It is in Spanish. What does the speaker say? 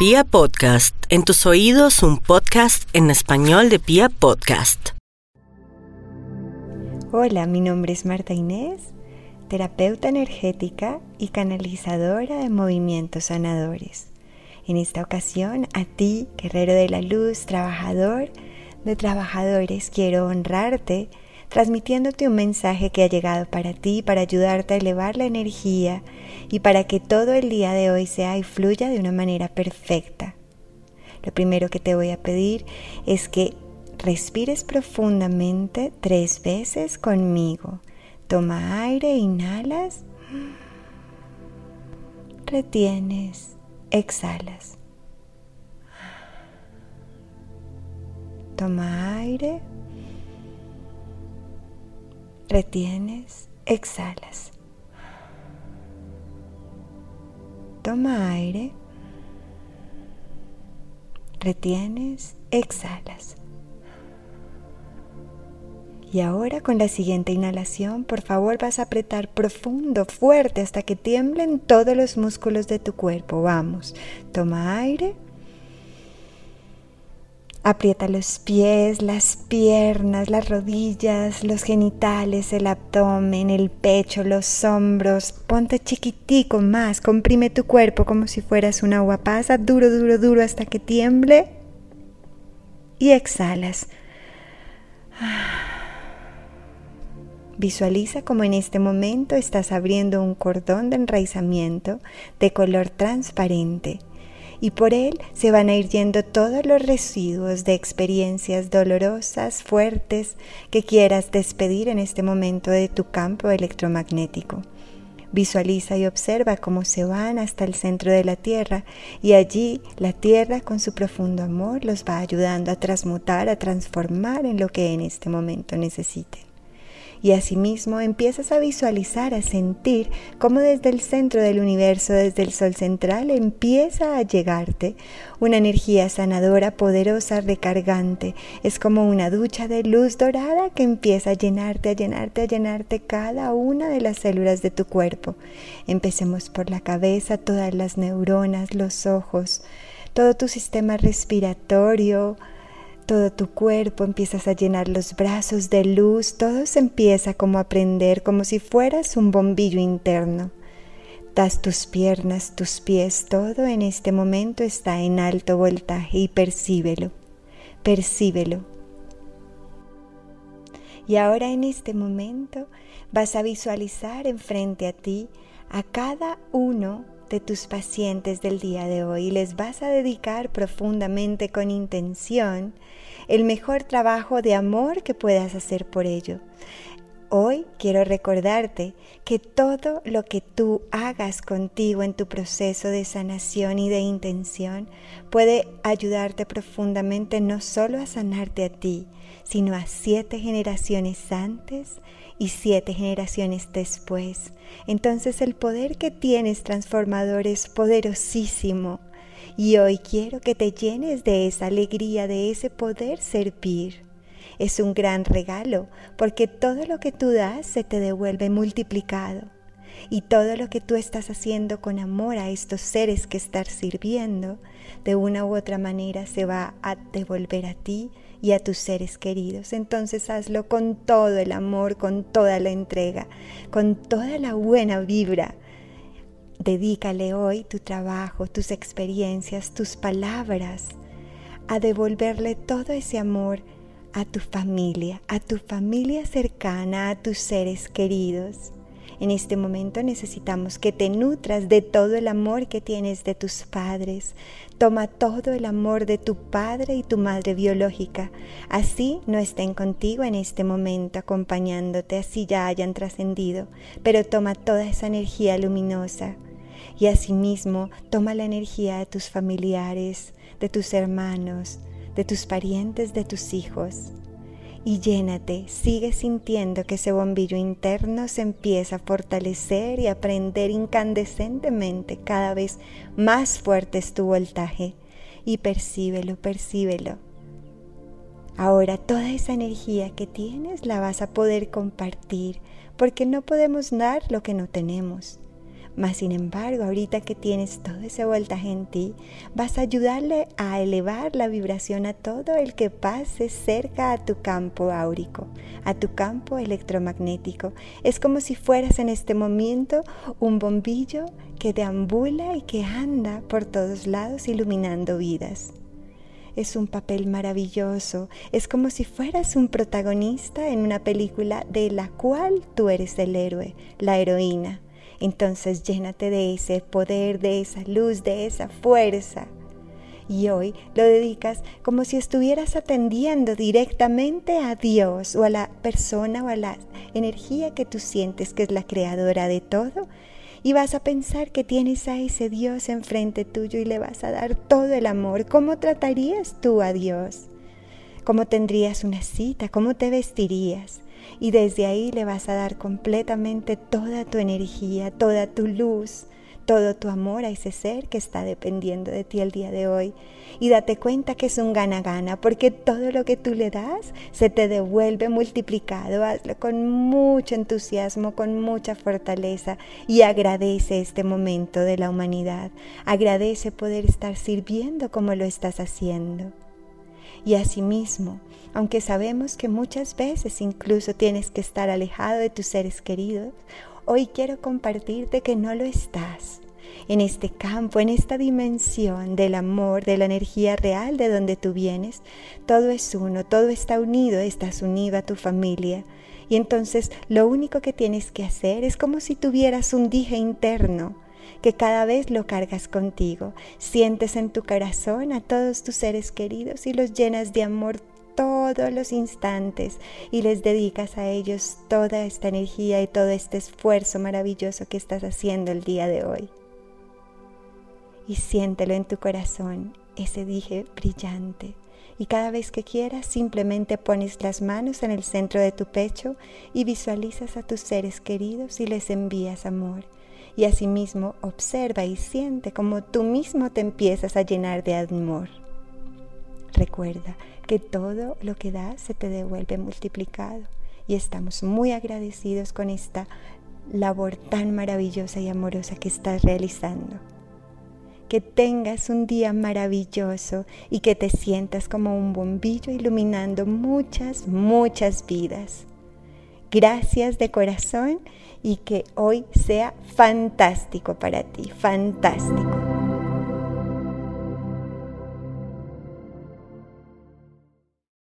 Pia Podcast, en tus oídos un podcast en español de Pia Podcast. Hola, mi nombre es Marta Inés, terapeuta energética y canalizadora de movimientos sanadores. En esta ocasión, a ti, guerrero de la luz, trabajador de trabajadores, quiero honrarte transmitiéndote un mensaje que ha llegado para ti, para ayudarte a elevar la energía y para que todo el día de hoy sea y fluya de una manera perfecta. Lo primero que te voy a pedir es que respires profundamente tres veces conmigo. Toma aire, inhalas, retienes, exhalas. Toma aire, retienes, exhalas. Toma aire, retienes, exhalas. Y ahora con la siguiente inhalación, por favor vas a apretar profundo, fuerte, hasta que tiemblen todos los músculos de tu cuerpo. Vamos, toma aire. Aprieta los pies, las piernas, las rodillas, los genitales, el abdomen, el pecho, los hombros. Ponte chiquitico más, comprime tu cuerpo como si fueras una guapasa, duro, duro, duro hasta que tiemble. Y exhalas. Visualiza como en este momento estás abriendo un cordón de enraizamiento de color transparente y por él se van a ir yendo todos los residuos de experiencias dolorosas, fuertes, que quieras despedir en este momento de tu campo electromagnético. Visualiza y observa cómo se van hasta el centro de la Tierra y allí la Tierra con su profundo amor los va ayudando a transmutar, a transformar en lo que en este momento necesiten y asimismo empiezas a visualizar, a sentir cómo desde el centro del universo, desde el sol central, empieza a llegarte una energía sanadora, poderosa, recargante. Es como una ducha de luz dorada que empieza a llenarte, a llenarte, a llenarte cada una de las células de tu cuerpo. Empecemos por la cabeza, todas las neuronas, los ojos, todo tu sistema respiratorio, todo tu cuerpo, empiezas a llenar los brazos de luz, todo se empieza como a prender, como si fueras un bombillo interno. Das tus piernas, tus pies, todo en este momento está en alto voltaje y percíbelo, percíbelo. Y ahora en este momento vas a visualizar enfrente a ti a cada uno de tus pacientes del día de hoy y les vas a dedicar profundamente con intención el mejor trabajo de amor que puedas hacer por ello. Hoy quiero recordarte que todo lo que tú hagas contigo en tu proceso de sanación y de intención puede ayudarte profundamente no solo a sanarte a ti, sino a siete generaciones antes y siete generaciones después. Entonces el poder que tienes transformador es poderosísimo y hoy quiero que te llenes de esa alegría, de ese poder servir. Es un gran regalo porque todo lo que tú das se te devuelve multiplicado. Y todo lo que tú estás haciendo con amor a estos seres que estás sirviendo, de una u otra manera se va a devolver a ti y a tus seres queridos. Entonces hazlo con todo el amor, con toda la entrega, con toda la buena vibra Dedícale hoy tu trabajo, tus experiencias, tus palabras a devolverle todo ese amor a tu familia, a tu familia cercana, a tus seres queridos. En este momento necesitamos que te nutras de todo el amor que tienes de tus padres. Toma todo el amor de tu padre y tu madre biológica. Así no estén contigo en este momento acompañándote, así ya hayan trascendido. Pero toma toda esa energía luminosa y asimismo toma la energía de tus familiares, de tus hermanos, de tus parientes, de tus hijos. Y llénate, sigue sintiendo que ese bombillo interno se empieza a fortalecer y a prender incandescentemente, cada vez más fuerte es tu voltaje. Y percíbelo, percíbelo. Ahora toda esa energía que tienes la vas a poder compartir, porque no podemos dar lo que no tenemos. Mas sin embargo, ahorita que tienes todo ese voltaje en ti, vas a ayudarle a elevar la vibración a todo el que pase cerca a tu campo áurico, a tu campo electromagnético. Es como si fueras en este momento un bombillo que deambula y que anda por todos lados iluminando vidas es un papel maravilloso, es como si fueras un protagonista en una película de la cual tú eres el héroe, la heroína. Entonces llénate de ese poder, de esa luz, de esa fuerza. Y hoy lo dedicas como si estuvieras atendiendo directamente a Dios o a la persona o a la energía que tú sientes que es la creadora de todo y vas a pensar que tienes a ese Dios enfrente tuyo y le vas a dar todo el amor. ¿Cómo tratarías tú a Dios? ¿Cómo tendrías una cita? ¿Cómo te vestirías? Y desde ahí le vas a dar completamente toda tu energía, toda tu luz, todo tu amor a ese ser que está dependiendo de ti el día de hoy. Y date cuenta que es un gana-gana, porque todo lo que tú le das se te devuelve multiplicado. Hazlo con mucho entusiasmo, con mucha fortaleza y agradece este momento de la humanidad. Agradece poder estar sirviendo como lo estás haciendo. Y asimismo, aunque sabemos que muchas veces incluso tienes que estar alejado de tus seres queridos, Hoy quiero compartirte que no lo estás. En este campo, en esta dimensión del amor, de la energía real de donde tú vienes, todo es uno, todo está unido, estás unido a tu familia. Y entonces lo único que tienes que hacer es como si tuvieras un dije interno que cada vez lo cargas contigo. Sientes en tu corazón a todos tus seres queridos y los llenas de amor todos los instantes y les dedicas a ellos toda esta energía y todo este esfuerzo maravilloso que estás haciendo el día de hoy. Y siéntelo en tu corazón, ese dije brillante. Y cada vez que quieras, simplemente pones las manos en el centro de tu pecho y visualizas a tus seres queridos y les envías amor. Y asimismo observa y siente como tú mismo te empiezas a llenar de amor. Recuerda que todo lo que das se te devuelve multiplicado y estamos muy agradecidos con esta labor tan maravillosa y amorosa que estás realizando. Que tengas un día maravilloso y que te sientas como un bombillo iluminando muchas, muchas vidas. Gracias de corazón y que hoy sea fantástico para ti, fantástico.